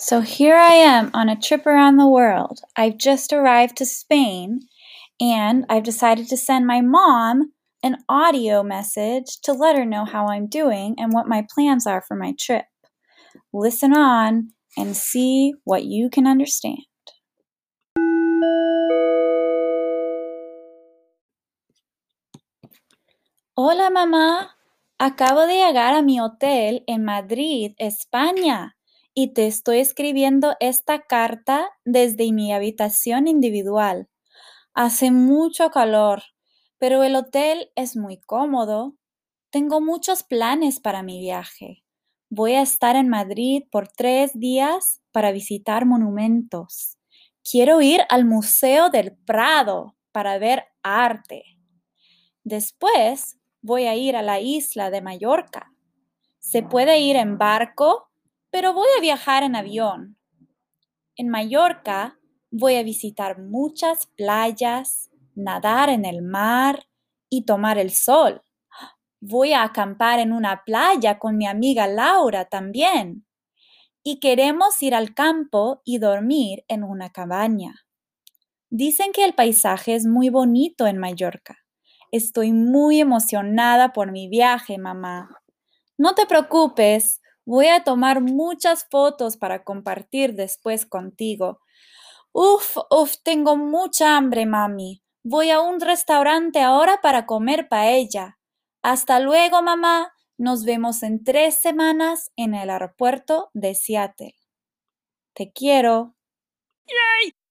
So here I am on a trip around the world. I've just arrived to Spain and I've decided to send my mom an audio message to let her know how I'm doing and what my plans are for my trip. Listen on and see what you can understand. Hola mamá, acabo de llegar a mi hotel en Madrid, España, y te estoy escribiendo esta carta desde mi habitación individual. Hace mucho calor, pero el hotel es muy cómodo. Tengo muchos planes para mi viaje. Voy a estar en Madrid por tres días para visitar monumentos. Quiero ir al Museo del Prado para ver arte. Después voy a ir a la isla de Mallorca. Se puede ir en barco, pero voy a viajar en avión. En Mallorca voy a visitar muchas playas, nadar en el mar y tomar el sol. Voy a acampar en una playa con mi amiga Laura también. Y queremos ir al campo y dormir en una cabaña. Dicen que el paisaje es muy bonito en Mallorca. Estoy muy emocionada por mi viaje, mamá. No te preocupes, voy a tomar muchas fotos para compartir después contigo. Uf, uf, tengo mucha hambre, mami. Voy a un restaurante ahora para comer paella. Hasta luego, mamá. Nos vemos en tres semanas en el aeropuerto de Seattle. Te quiero.